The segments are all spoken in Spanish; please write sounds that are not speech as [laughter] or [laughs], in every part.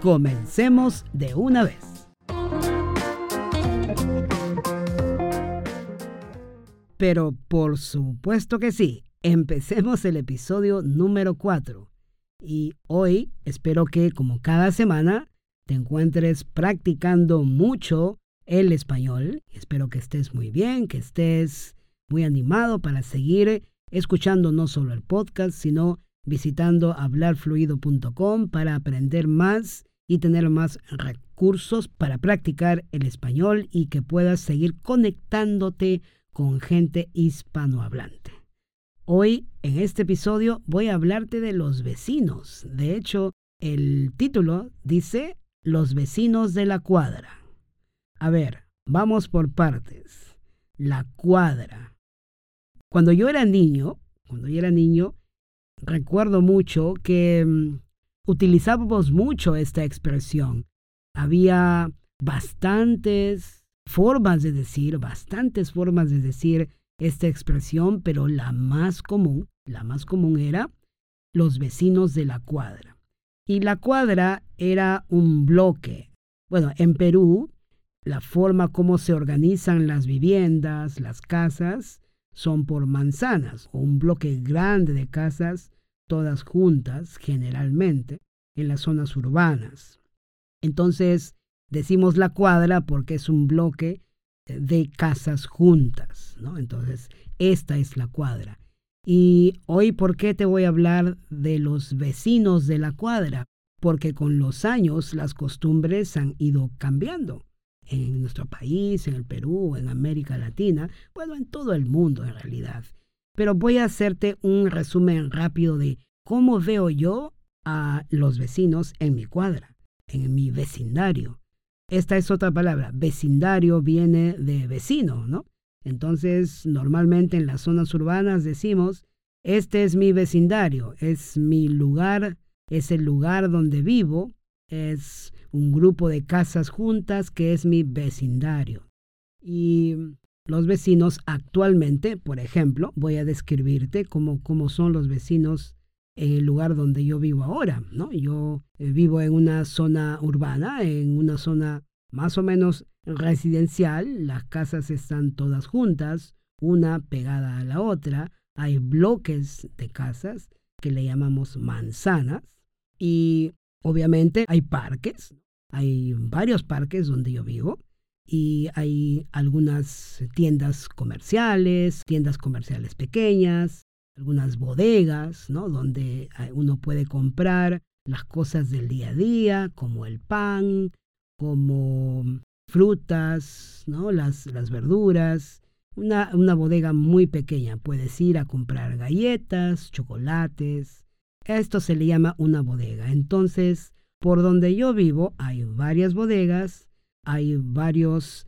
comencemos de una vez. Pero por supuesto que sí, empecemos el episodio número 4. Y hoy espero que, como cada semana, te encuentres practicando mucho el español. Espero que estés muy bien, que estés muy animado para seguir escuchando no solo el podcast, sino visitando hablarfluido.com para aprender más y tener más recursos para practicar el español y que puedas seguir conectándote con gente hispanohablante. Hoy, en este episodio, voy a hablarte de los vecinos. De hecho, el título dice Los vecinos de la cuadra. A ver, vamos por partes. La cuadra. Cuando yo era niño, cuando yo era niño, recuerdo mucho que mm, utilizábamos mucho esta expresión. Había bastantes formas de decir, bastantes formas de decir esta expresión, pero la más común, la más común era los vecinos de la cuadra. Y la cuadra era un bloque. Bueno, en Perú, la forma como se organizan las viviendas, las casas, son por manzanas o un bloque grande de casas, todas juntas generalmente, en las zonas urbanas. Entonces, decimos la cuadra porque es un bloque de casas juntas, ¿no? Entonces, esta es la cuadra. Y hoy, ¿por qué te voy a hablar de los vecinos de la cuadra? Porque con los años las costumbres han ido cambiando en nuestro país, en el Perú, en América Latina, bueno, en todo el mundo en realidad. Pero voy a hacerte un resumen rápido de cómo veo yo a los vecinos en mi cuadra, en mi vecindario. Esta es otra palabra, vecindario viene de vecino, ¿no? Entonces, normalmente en las zonas urbanas decimos, este es mi vecindario, es mi lugar, es el lugar donde vivo, es un grupo de casas juntas que es mi vecindario. Y los vecinos actualmente, por ejemplo, voy a describirte cómo, cómo son los vecinos en el lugar donde yo vivo ahora, ¿no? Yo eh, vivo en una zona urbana, en una zona más o menos residencial, las casas están todas juntas, una pegada a la otra, hay bloques de casas que le llamamos manzanas y Obviamente hay parques, hay varios parques donde yo vivo y hay algunas tiendas comerciales, tiendas comerciales pequeñas, algunas bodegas, ¿no? Donde uno puede comprar las cosas del día a día, como el pan, como frutas, ¿no? Las, las verduras. Una, una bodega muy pequeña. Puedes ir a comprar galletas, chocolates, esto se le llama una bodega. Entonces, por donde yo vivo hay varias bodegas, hay varios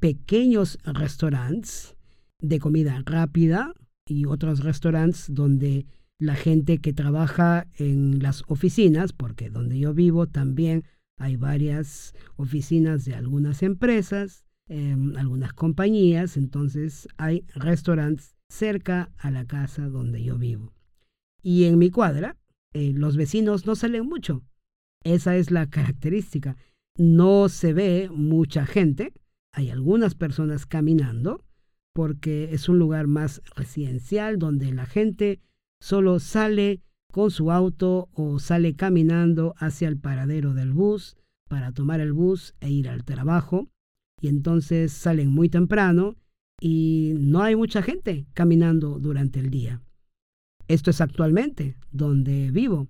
pequeños restaurantes de comida rápida y otros restaurantes donde la gente que trabaja en las oficinas, porque donde yo vivo también hay varias oficinas de algunas empresas, em, algunas compañías, entonces hay restaurantes cerca a la casa donde yo vivo. Y en mi cuadra, eh, los vecinos no salen mucho. Esa es la característica. No se ve mucha gente. Hay algunas personas caminando porque es un lugar más residencial donde la gente solo sale con su auto o sale caminando hacia el paradero del bus para tomar el bus e ir al trabajo. Y entonces salen muy temprano y no hay mucha gente caminando durante el día. Esto es actualmente donde vivo.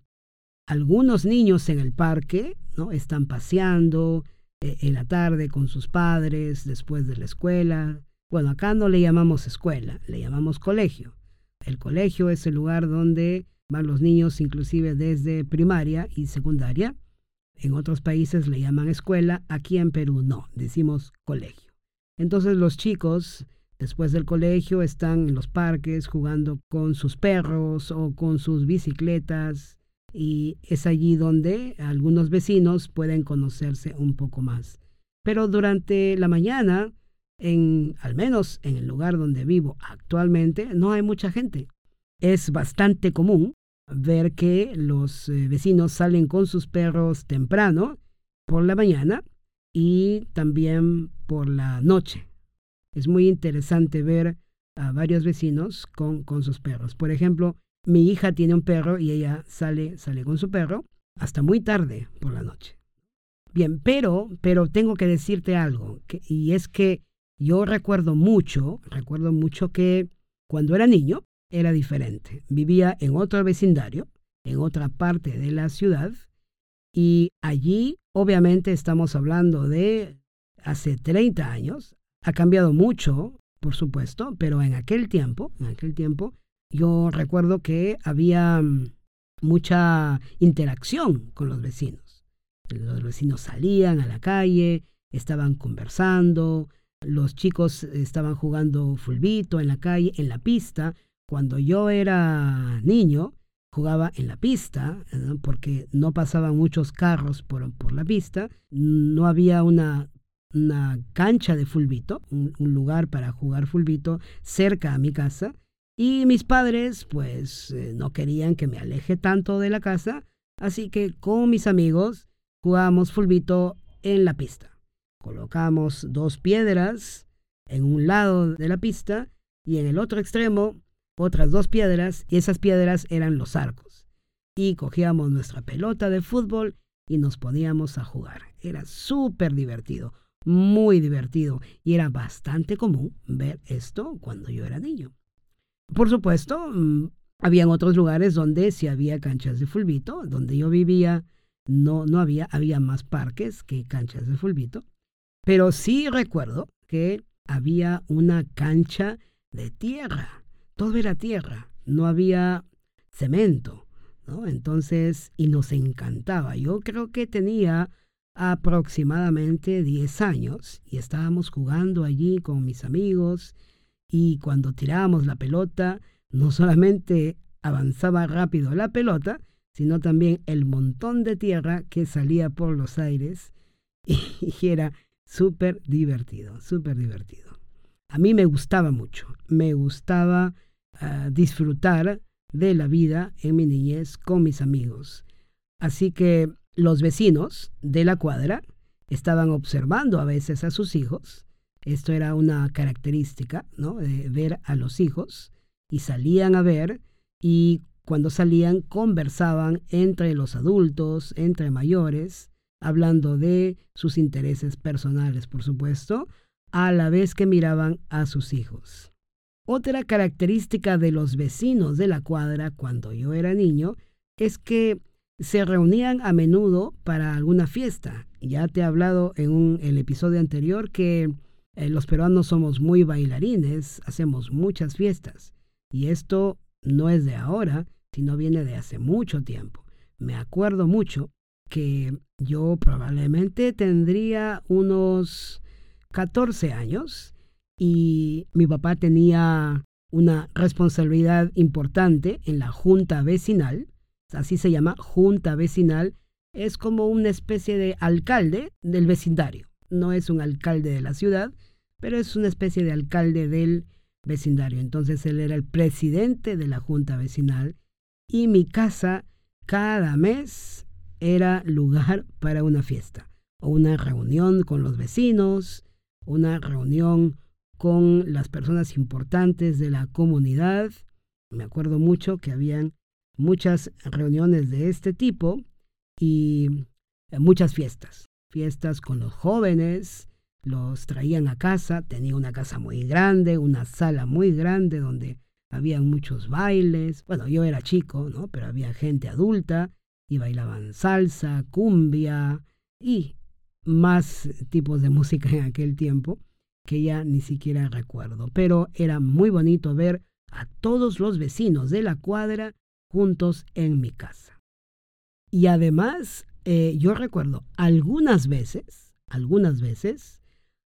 Algunos niños en el parque ¿no? están paseando eh, en la tarde con sus padres después de la escuela. Bueno, acá no le llamamos escuela, le llamamos colegio. El colegio es el lugar donde van los niños inclusive desde primaria y secundaria. En otros países le llaman escuela, aquí en Perú no, decimos colegio. Entonces los chicos después del colegio están en los parques jugando con sus perros o con sus bicicletas y es allí donde algunos vecinos pueden conocerse un poco más. Pero durante la mañana, en al menos en el lugar donde vivo actualmente, no hay mucha gente. Es bastante común ver que los eh, vecinos salen con sus perros temprano por la mañana y también por la noche. Es muy interesante ver a varios vecinos con, con sus perros. Por ejemplo, mi hija tiene un perro y ella sale, sale con su perro hasta muy tarde por la noche. Bien, pero, pero tengo que decirte algo, y es que yo recuerdo mucho, recuerdo mucho que cuando era niño era diferente. Vivía en otro vecindario, en otra parte de la ciudad, y allí obviamente estamos hablando de hace 30 años. Ha cambiado mucho, por supuesto, pero en aquel tiempo, en aquel tiempo, yo recuerdo que había mm, mucha interacción con los vecinos. Los vecinos salían a la calle, estaban conversando, los chicos estaban jugando fulbito en la calle, en la pista. Cuando yo era niño, jugaba en la pista, porque no pasaban muchos carros por, por la pista, no había una, una cancha de fulbito, un, lugar para jugar fulbito cerca a mi casa, y mis padres, pues, eh, no querían que me aleje tanto de la casa, así que con mis amigos jugábamos fulbito en la pista. Colocamos dos piedras en un lado de la pista y en el otro extremo otras dos piedras y esas piedras eran los arcos. Y cogíamos nuestra pelota de fútbol y nos poníamos a jugar. Era súper divertido, muy divertido y era bastante común ver esto cuando yo era niño. Por supuesto, mm, habían otros lugares donde sí había canchas de fulbito, donde yo vivía no, no había, había más parques que canchas de fulbito, pero sí recuerdo que había una cancha de tierra, todo era tierra, no había cemento, ¿no? Entonces, y nos encantaba. Yo creo que tenía aproximadamente 10 años y estábamos jugando allí con mis amigos y cuando tirábamos la pelota, no solamente avanzaba rápido la pelota, sino también el montón de tierra que salía por los aires [laughs] y era súper divertido, súper divertido. A mí me gustaba mucho, me gustaba ah, disfrutar de la vida en mi niñez con mis amigos. Así que los vecinos de la cuadra estaban observando a veces a sus hijos esto era una característica, ¿no? De ver a los hijos y salían a ver y cuando salían conversaban entre los adultos, entre mayores, hablando de sus intereses personales, por supuesto, a la vez que miraban a sus hijos. Otra característica de los vecinos de la cuadra cuando yo era niño es que se reunían a menudo para alguna fiesta. Ya te he hablado en el episodio anterior que eh, los peruanos somos muy bailarines, hacemos muchas fiestas. Y esto no es de ahora, sino viene de hace mucho tiempo. Me acuerdo mucho que yo probablemente tendría unos 14 años y mi papá tenía una responsabilidad importante en la junta vecinal, así se llama junta vecinal, es como una especie de alcalde del vecindario, no es un alcalde de la ciudad, pero es una especie de alcalde del vecindario. Entonces él era el presidente de la junta vecinal y mi casa cada mes era lugar [laughs] para una fiesta o una reunión con los vecinos, una reunión con las personas importantes de la comunidad. Me acuerdo mucho que habían muchas reuniones de este tipo y muchas fiestas. Fiestas con los jóvenes, los traían a casa, tenía una casa muy grande, una sala muy grande donde había muchos bailes. Bueno, yo era chico, ¿no? Pero había gente adulta y bailaban salsa, cumbia y más tipos de música en aquel tiempo que ya ni siquiera recuerdo. Pero era muy bonito ver a todos los vecinos de la cuadra juntos en mi casa. Y además eh, yo recuerdo algunas veces, algunas veces,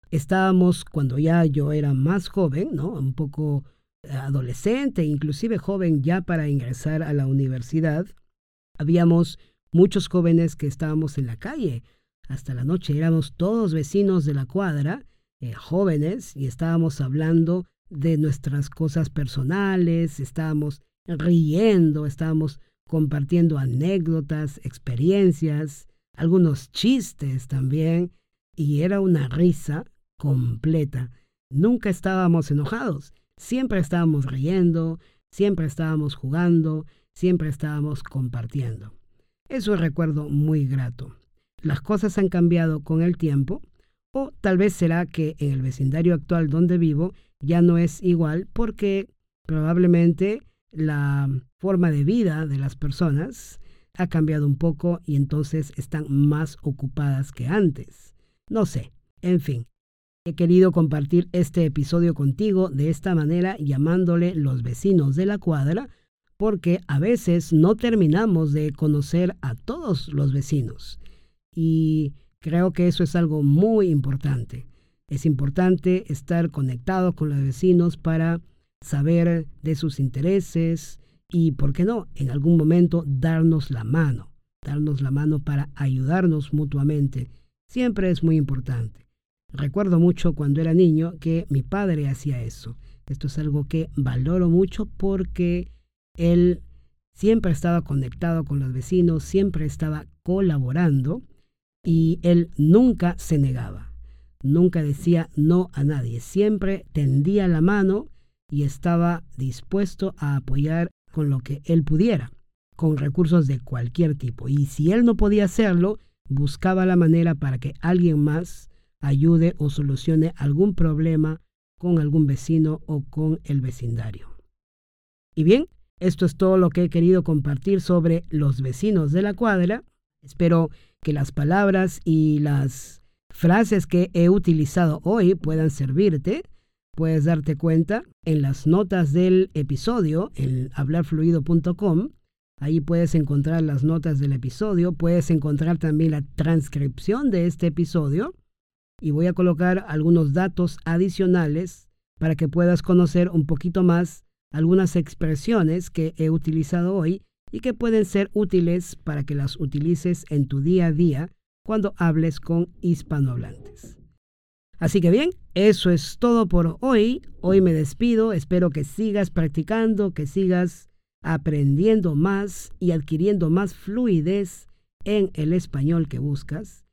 estábamos cuando ya yo era más joven, ¿no? Un poco adolescente, inclusive joven ya para ingresar a la universidad, habíamos muchos jóvenes que estábamos en la calle hasta la noche, éramos todos vecinos de la cuadra, eh, jóvenes, y estábamos hablando de nuestras cosas personales, estábamos riendo, estábamos compartiendo anécdotas, experiencias, algunos chistes también, y era una risa completa. Nunca estábamos enojados, siempre estábamos riendo, siempre estábamos jugando, siempre estábamos compartiendo. Es un recuerdo muy grato. Las cosas han cambiado con el tiempo, o tal vez será que en el vecindario actual donde vivo ya no es igual porque probablemente la forma de vida de las personas ha cambiado un poco y entonces están más ocupadas que antes. No sé, en fin, he querido compartir este episodio contigo de esta manera llamándole los vecinos de la cuadra porque a veces no terminamos de conocer a todos los vecinos y creo que eso es algo muy importante. Es importante estar conectado con los vecinos para saber de sus intereses y, ¿por qué no?, en algún momento darnos la mano, darnos la mano para ayudarnos mutuamente. Siempre es muy importante. Recuerdo mucho cuando era niño que mi padre hacía eso. Esto es algo que valoro mucho porque él siempre estaba conectado con los vecinos, siempre estaba colaborando y él nunca se negaba, nunca decía no a nadie, siempre tendía la mano y estaba dispuesto a apoyar con lo que él pudiera, con recursos de cualquier tipo. Y si él no podía hacerlo, buscaba la manera para que alguien más ayude o solucione algún problema con algún vecino o con el vecindario. Y bien, esto es todo lo que he querido compartir sobre los vecinos de la cuadra. Espero que las palabras y las frases que he utilizado hoy puedan servirte puedes darte cuenta en las notas del episodio, en hablarfluido.com. Ahí puedes encontrar las notas del episodio, puedes encontrar también la transcripción de este episodio y voy a colocar algunos datos adicionales para que puedas conocer un poquito más algunas expresiones que he utilizado hoy y que pueden ser útiles para que las utilices en tu día a día cuando hables con hispanohablantes. Así que bien, eso es todo por hoy. Hoy me despido. Espero que sigas practicando, que sigas aprendiendo más y adquiriendo más fluidez en el español que buscas.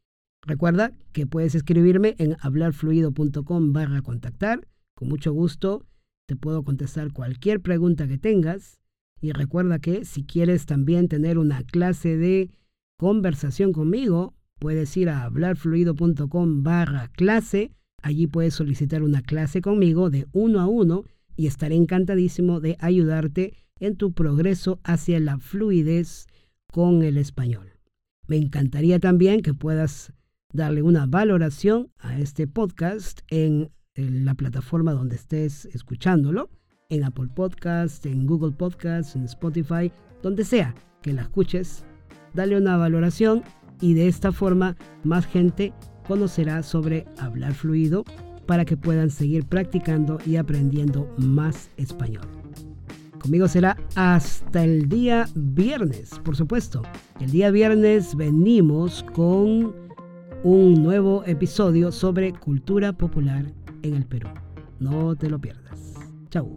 Recuerda que puedes escribirme en hablarfluido.com barra contactar. Con mucho gusto te puedo contestar cualquier pregunta que tengas. Y recuerda que si quieres también tener una clase de conversación conmigo, puedes ir a hablarfluido.com barra clase. Allí puedes solicitar una clase conmigo de uno a uno y estaré encantadísimo de ayudarte en tu progreso hacia la fluidez con el español. Me encantaría también que puedas darle una valoración a este podcast en, la plataforma donde estés escuchándolo, en Apple Podcast, en Google Podcast, en Spotify, donde sea que la escuches. Dale una valoración y de esta forma más gente conocerá sobre hablar fluido para que puedan seguir practicando y aprendiendo más español. Conmigo será hasta el día viernes, por supuesto. El día viernes venimos con un nuevo episodio sobre cultura popular en el Perú. No te lo pierdas. Chau.